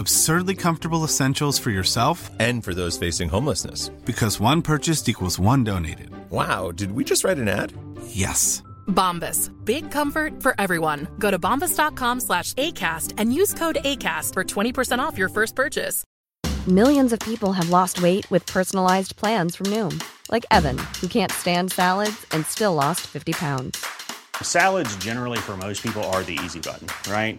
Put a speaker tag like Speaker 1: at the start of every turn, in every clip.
Speaker 1: Absurdly comfortable essentials for yourself
Speaker 2: And for those facing homelessness.
Speaker 1: because one purchased equals one donated.
Speaker 2: Wow, did we just write an ad?
Speaker 1: Yes.
Speaker 3: Bombas. Big comfort for everyone. Go to bombas.com slash ACAST and use code ACAST for 20% off your first purchase.
Speaker 4: Millions of people have lost weight with personalized plans from Noom, like Evan, who can't stand salads and still lost 50 pounds.
Speaker 5: Salads, generally, for most people, are the easy button, right?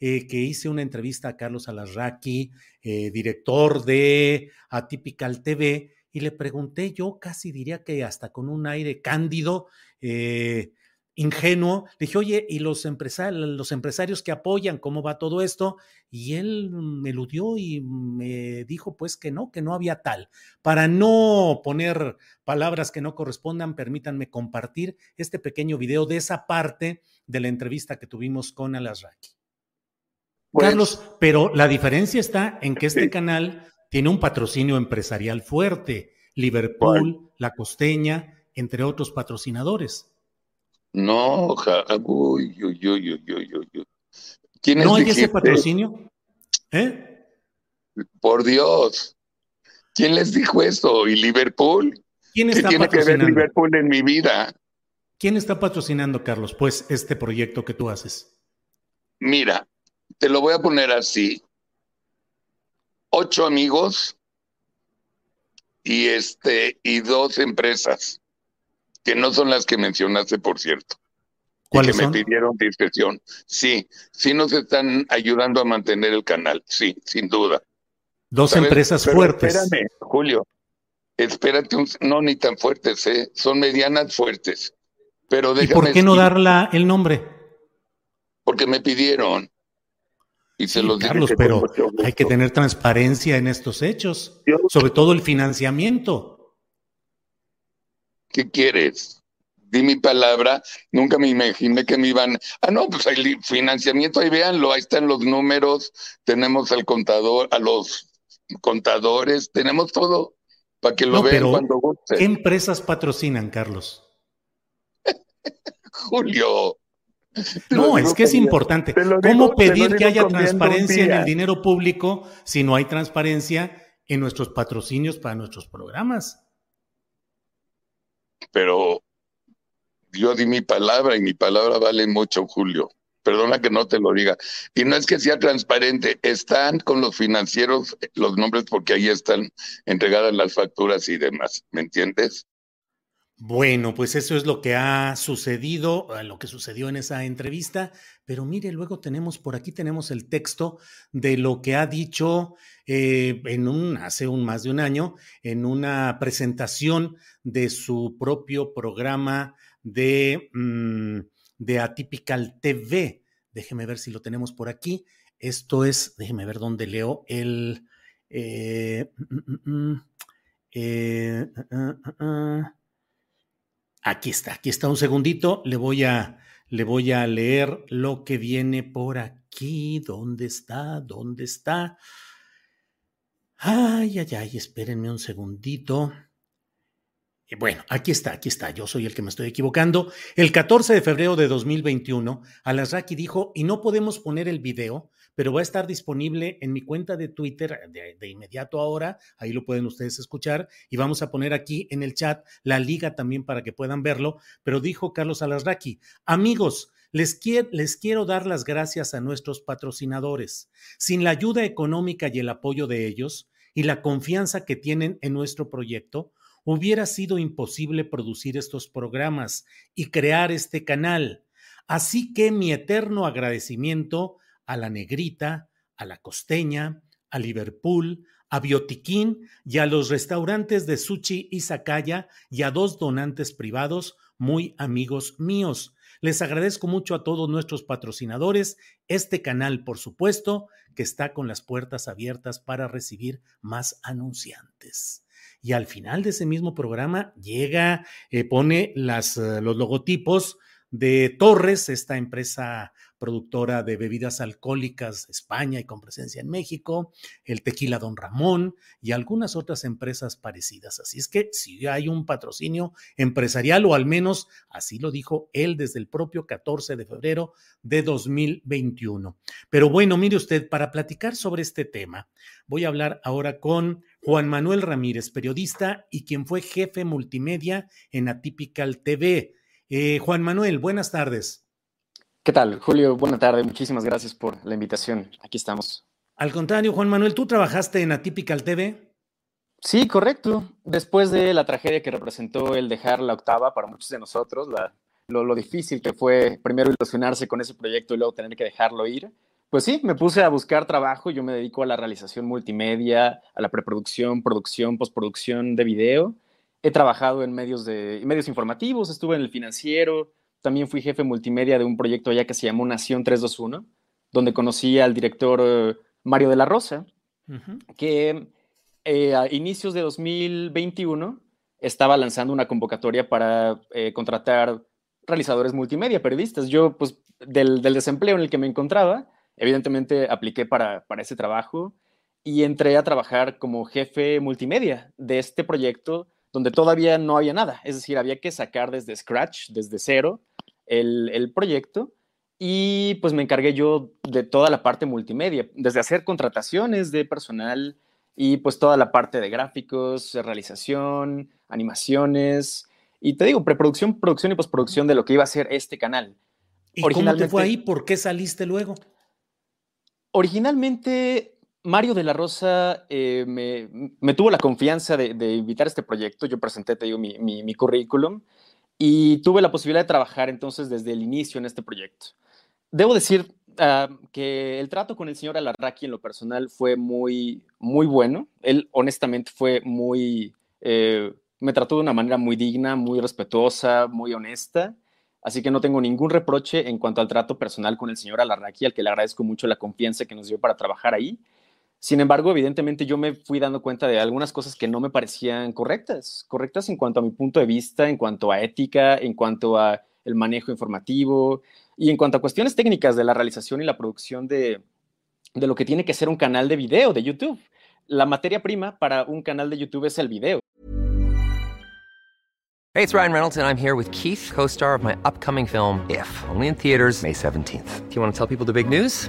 Speaker 6: eh, que hice una entrevista a Carlos Alarraqui, eh, director de Atypical TV, y le pregunté yo, casi diría que hasta con un aire cándido, eh, ingenuo, dije, oye, ¿y los, empresar los empresarios que apoyan, cómo va todo esto? Y él me eludió y me dijo pues que no, que no había tal. Para no poner palabras que no correspondan, permítanme compartir este pequeño video de esa parte de la entrevista que tuvimos con Alasraqui.
Speaker 7: Pues,
Speaker 6: Carlos, pero la diferencia está en que este
Speaker 7: Sí.
Speaker 6: canal tiene un patrocinio empresarial fuerte, Liverpool, La Costeña, entre otros patrocinadores.
Speaker 7: No, ja, uy, uy, uy, uy, uy, uy, uy. ¿Quiénes
Speaker 6: ¿No hay ese patrocinio? ¿Eh?
Speaker 7: Por Dios. ¿Quién les dijo eso? ¿Y Liverpool?
Speaker 6: ¿Quién
Speaker 7: ¿Qué
Speaker 6: está
Speaker 7: tiene que ver? Liverpool en mi vida?
Speaker 6: ¿Quién está patrocinando, Carlos? Pues este proyecto que tú haces.
Speaker 7: Mira, te lo voy a poner así. Ocho amigos y este y dos empresas que no son las que mencionaste, por cierto, y que
Speaker 6: ¿Cuáles
Speaker 7: me
Speaker 6: son?
Speaker 7: pidieron discreción. Sí, sí nos están ayudando a mantener el canal, sí, sin duda.
Speaker 6: Dos
Speaker 7: ¿Sabes?
Speaker 6: empresas
Speaker 7: Pero
Speaker 6: fuertes.
Speaker 7: Espérame, Julio. Espérate, un- no ni tan fuertes, ¿eh? Son medianas fuertes. Pero
Speaker 6: ¿Y
Speaker 7: déjame
Speaker 6: por qué no
Speaker 7: decir,
Speaker 6: darla el nombre?
Speaker 7: Porque me pidieron. Y se
Speaker 6: Sí,
Speaker 7: los
Speaker 6: Carlos, pero hay que tener transparencia en estos hechos, sobre todo el financiamiento.
Speaker 7: ¿Qué quieres? Di mi palabra, nunca me imaginé que me iban. Ah, no, pues hay li- financiamiento, ahí véanlo, ahí están los números, tenemos al contador, a los contadores, tenemos todo para que lo
Speaker 6: No,
Speaker 7: vean
Speaker 6: pero
Speaker 7: cuando gusten.
Speaker 6: ¿qué empresas patrocinan, Carlos?
Speaker 7: Julio.
Speaker 6: No, es que es importante. ¿Cómo pedir que haya transparencia en el dinero público si no hay transparencia en nuestros patrocinios para nuestros programas?
Speaker 7: Pero yo di mi palabra y mi palabra vale mucho, Julio. Perdona que no te lo diga. Y no es que sea transparente, están con los financieros los nombres porque ahí están entregadas las facturas y demás, ¿me entiendes?
Speaker 6: Bueno, pues eso es lo que ha sucedido, eh, lo que sucedió en esa entrevista, pero mire, luego tenemos por aquí tenemos el texto de lo que ha dicho eh, en un hace un más de un año en una presentación de su propio programa de mm, de Atypical TV. Déjeme ver si lo tenemos por aquí. Esto es, déjeme ver dónde leo el eh, mm, mm, mm. Aquí está, aquí está un segundito. Le voy a, le voy a leer lo que viene por aquí. ¿Dónde está? ¿Dónde está? Ay, ay, ay, espérenme un segundito. Bueno, aquí está, aquí está. Yo soy el que me estoy equivocando. El 14 de febrero de 2021, Alasraki dijo, y no podemos poner el video, pero va a estar disponible en mi cuenta de Twitter de, inmediato ahora. Ahí lo pueden ustedes escuchar. Y vamos a poner aquí en el chat la liga también para que puedan verlo. Pero dijo Carlos Alasraki, amigos, les, les quiero dar las gracias a nuestros patrocinadores. Sin la ayuda económica y el apoyo de ellos y la confianza que tienen en nuestro proyecto, hubiera sido imposible producir estos programas y crear este canal. Así que mi eterno agradecimiento a la negrita, a la costeña, a Liverpool, a Biotiquín y a los restaurantes de Sushi y Sakaya y a dos donantes privados muy amigos míos. Les agradezco mucho a todos nuestros patrocinadores, este canal, por supuesto, que está con las puertas abiertas para recibir más anunciantes. Y al final de ese mismo programa llega, eh, pone eh, los logotipos de Torres, esta empresa productora de bebidas alcohólicas de España y con presencia en México, el Tequila Don Ramón y algunas otras empresas parecidas. Así es que si hay un patrocinio empresarial, o al menos así lo dijo él desde el propio 14 de febrero de 2021. Pero bueno, mire usted, para platicar sobre este tema, voy a hablar ahora con Juan Manuel Ramírez, periodista y quien fue jefe multimedia en Atypical TV. Eh, Juan Manuel, buenas tardes.
Speaker 8: ¿Qué tal, Julio? Buenas tardes. Muchísimas gracias por la invitación. Aquí estamos.
Speaker 6: Al contrario, Juan Manuel, ¿tú trabajaste en Atypical TV?
Speaker 8: Sí, correcto. Después de la tragedia que representó el dejar la octava para muchos de nosotros, lo, difícil que fue primero ilusionarse con ese proyecto y luego tener que dejarlo ir, pues sí, me puse a buscar trabajo. Yo me dedico a la realización multimedia, a la preproducción, producción, postproducción de video. He trabajado en medios, de, medios informativos, estuve en el financiero, también fui jefe multimedia de un proyecto allá que se llamó Nación 321, donde conocí al director eh, Mario de la Rosa, que eh, a inicios de 2021 estaba lanzando una convocatoria para eh, contratar realizadores multimedia, periodistas. Yo, pues, del, desempleo en el que me encontraba, evidentemente apliqué para, para ese trabajo y entré a trabajar como jefe multimedia de este proyecto donde todavía no había nada. Es decir, había que sacar desde scratch, desde cero, el, proyecto y pues me encargué yo de toda la parte multimedia, desde hacer contrataciones de personal y pues toda la parte de gráficos, realización, animaciones y te digo, preproducción, producción y postproducción de lo que iba a ser este canal.
Speaker 6: ¿Y cómo te fue ahí? ¿Por qué saliste luego?
Speaker 8: Originalmente Mario de la Rosa eh, me, tuvo la confianza de, invitar a este proyecto. Yo presenté, te digo, mi, mi currículum y tuve la posibilidad de trabajar entonces desde el inicio en este proyecto. Debo decir ah, que el trato con el señor Alarraqui en lo personal fue muy, muy bueno. Él honestamente fue muy, eh, me trató de una manera muy digna, muy respetuosa, muy honesta. Así que no tengo ningún reproche en cuanto al trato personal con el señor Alarraqui, al que le agradezco mucho la confianza que nos dio para trabajar ahí. Sin embargo, evidentemente yo me fui dando cuenta de algunas cosas que no me parecían correctas, correctas en cuanto a mi punto de vista, en cuanto a ética, en cuanto a el manejo informativo y en cuanto a cuestiones técnicas de la realización y la producción de, de lo que tiene que ser un canal de video de YouTube. La materia prima para un canal de YouTube es el video.
Speaker 9: Hey, it's Ryan Reynolds and I'm here with Keith, co-star of my upcoming film If, only in theaters May 17th. Do you want to tell people the big news?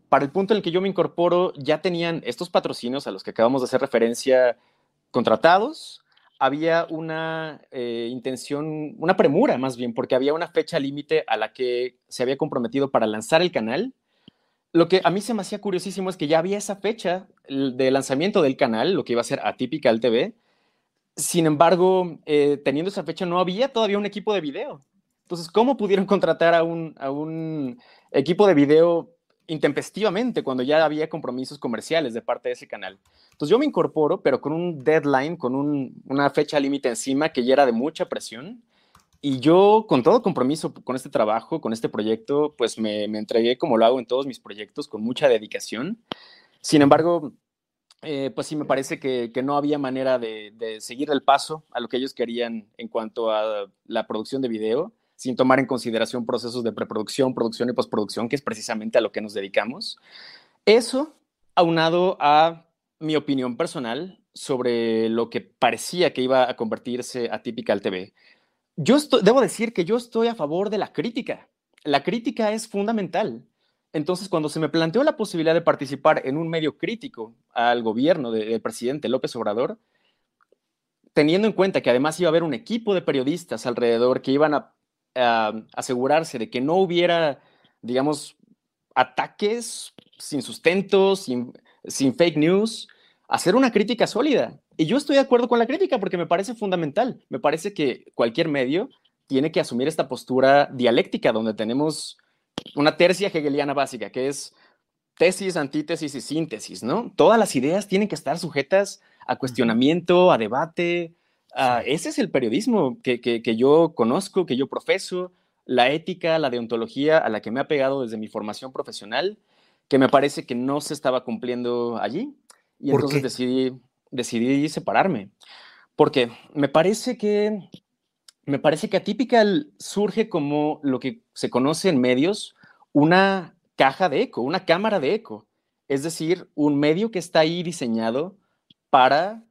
Speaker 8: Para el punto en el que yo me incorporo, ya tenían estos patrocinios a los que acabamos de hacer referencia contratados. Había una eh, intención, una premura más bien, porque había una fecha límite a la que se había comprometido para lanzar el canal. Lo que a mí se me hacía curiosísimo es que ya había esa fecha de lanzamiento del canal, lo que iba a ser Atypical TV. Sin embargo, eh, teniendo esa fecha, no había todavía un equipo de video. Entonces, ¿cómo pudieron contratar a un, a un equipo de video intempestivamente cuando ya había compromisos comerciales de parte de ese canal. Entonces yo me incorporo, pero con un deadline, con una fecha límite encima que ya era de mucha presión. Y yo, con todo compromiso con este trabajo, con este proyecto, pues me, me entregué como lo hago en todos mis proyectos, con mucha dedicación. Sin embargo, eh, pues sí me parece que, que no había manera de, seguir el paso a lo que ellos querían en cuanto a la producción de video, sin tomar en consideración procesos de preproducción, producción y postproducción, que es precisamente a lo que nos dedicamos. Eso, aunado a mi opinión personal sobre lo que parecía que iba a convertirse a Typical TV. Yo debo decir que yo estoy a favor de la crítica. La crítica es fundamental. Entonces, cuando se me planteó la posibilidad de participar en un medio crítico al gobierno del presidente López Obrador, teniendo en cuenta que además iba a haber un equipo de periodistas alrededor que iban a, a asegurarse de que no hubiera, digamos, ataques sin sustento, sin, sin fake news, hacer una crítica sólida. Y yo estoy de acuerdo con la crítica porque me parece fundamental. Me parece que cualquier medio tiene que asumir esta postura dialéctica donde tenemos una tercia hegeliana básica, que es tesis, antítesis y síntesis, ¿no? Todas las ideas tienen que estar sujetas a cuestionamiento, a debate. Ese es el periodismo que, que, que, yo conozco, que yo profeso, la ética, la deontología a la que me ha pegado desde mi formación profesional, que me parece que no se estaba cumpliendo allí. Y entonces decidí, decidí separarme. Porque me parece que me parece que Atypical surge como lo que se conoce en medios una caja de eco, una cámara de eco. Es decir, un medio que está ahí diseñado para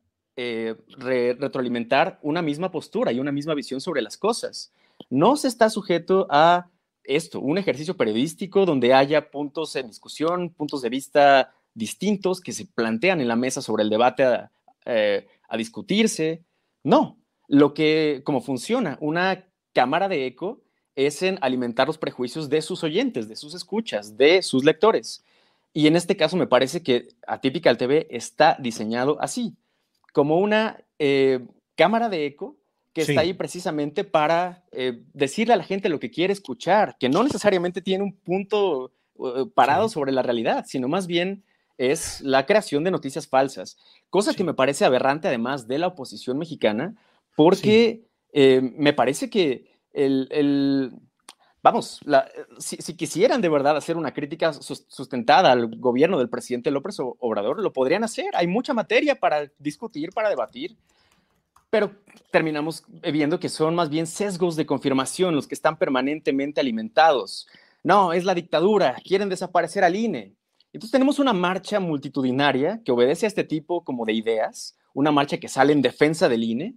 Speaker 8: eh, re retroalimentar una misma postura y una misma visión sobre las cosas. No se está sujeto a esto, un ejercicio periodístico donde haya puntos en discusión, puntos de vista distintos que se plantean en la mesa sobre el debate a, eh, discutirse. No, lo que, como funciona una cámara de eco es en alimentar los prejuicios de sus oyentes, de sus escuchas, de sus lectores. Y en este caso me parece que Atypical TV está diseñado así, como una eh, cámara de eco que sí. está ahí precisamente para eh, decirle a la gente lo que quiere escuchar, que no necesariamente tiene un punto uh, parado sí. sobre la realidad, sino más bien es la creación de noticias falsas, cosa sí. que me parece aberrante además de la oposición mexicana, porque eh, me parece que el, el vamos, si, quisieran de verdad hacer una crítica sustentada al gobierno del presidente López Obrador, lo podrían hacer. Hay mucha materia para discutir, para debatir, pero terminamos viendo que son más bien sesgos de confirmación los que están permanentemente alimentados. No, es la dictadura, quieren desaparecer al INE. Entonces tenemos una marcha multitudinaria que obedece a este tipo como de ideas, una marcha que sale en defensa del INE,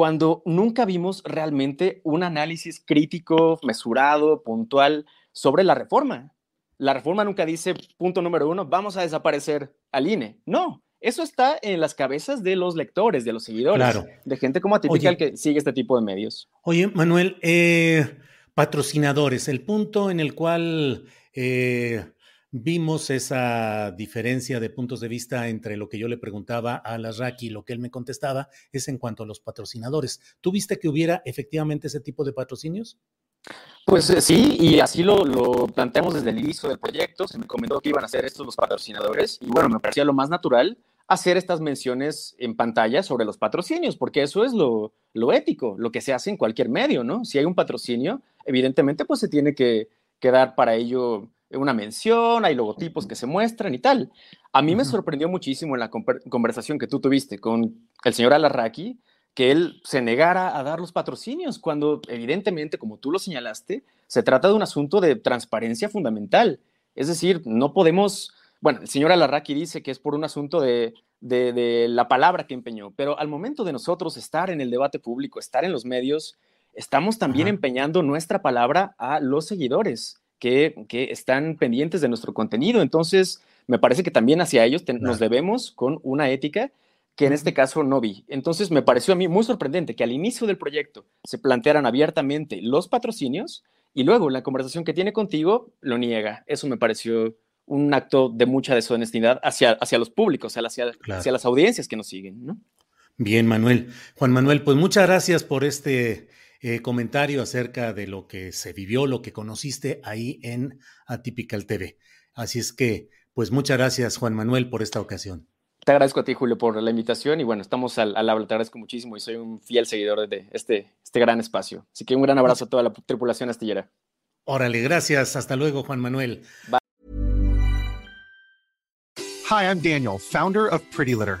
Speaker 8: cuando nunca vimos realmente un análisis crítico, mesurado, puntual sobre la reforma. La reforma nunca dice, punto número uno, vamos a desaparecer al INE. No, eso está en las cabezas de los lectores, de los seguidores, claro. de gente como Atypical que sigue este tipo de medios.
Speaker 6: Oye, Manuel, eh, patrocinadores, el punto en el cual eh, vimos esa diferencia de puntos de vista entre lo que yo le preguntaba a Larraqui y lo que él me contestaba es en cuanto a los patrocinadores. ¿Tú viste que hubiera efectivamente ese tipo de patrocinios?
Speaker 8: Pues eh, sí, y así lo, lo, planteamos desde el inicio del proyecto. Se me comentó que iban a ser estos los patrocinadores y bueno, me parecía lo más natural hacer estas menciones en pantalla sobre los patrocinios, porque eso es lo, lo ético, lo que se hace en cualquier medio, ¿no? Si hay un patrocinio, evidentemente pues se tiene que, que dar para ello una mención, hay logotipos que se muestran y tal. A mí me sorprendió muchísimo en la conversación que tú tuviste con el señor Alarraqui que él se negara a dar los patrocinios, cuando evidentemente, como tú lo señalaste, se trata de un asunto de transparencia fundamental. Es decir, no podemos, bueno, el señor Alarraqui dice que es por un asunto de, de, de la palabra que empeñó, pero al momento de nosotros estar en el debate público, estar en los medios, estamos también Ajá. empeñando nuestra palabra a los seguidores que, que, están pendientes de nuestro contenido. Entonces, me parece que también hacia ellos te, nos debemos con una ética que en este caso no vi. Entonces, me pareció a mí muy sorprendente que al inicio del proyecto se plantearan abiertamente los patrocinios y luego en la conversación que tiene contigo lo niega. Eso me pareció un acto de mucha deshonestidad hacia, hacia los públicos, hacia, claro. hacia las audiencias que nos siguen. ¿no?
Speaker 6: Bien, Manuel. Juan Manuel, pues muchas gracias por este eh, comentario acerca de lo que se vivió, lo que conociste ahí en Atypical TV. Así es que, pues muchas gracias, Juan Manuel, por esta ocasión.
Speaker 8: te agradezco a ti, Julio, por la invitación y bueno, estamos al, al habla, te agradezco muchísimo y soy un fiel seguidor de este, este gran espacio. Así que un gran abrazo a toda la tripulación astillera.
Speaker 6: Órale, gracias. Hasta luego, Juan Manuel.
Speaker 8: Bye.
Speaker 10: Hi, I'm Daniel, founder of Pretty Litter.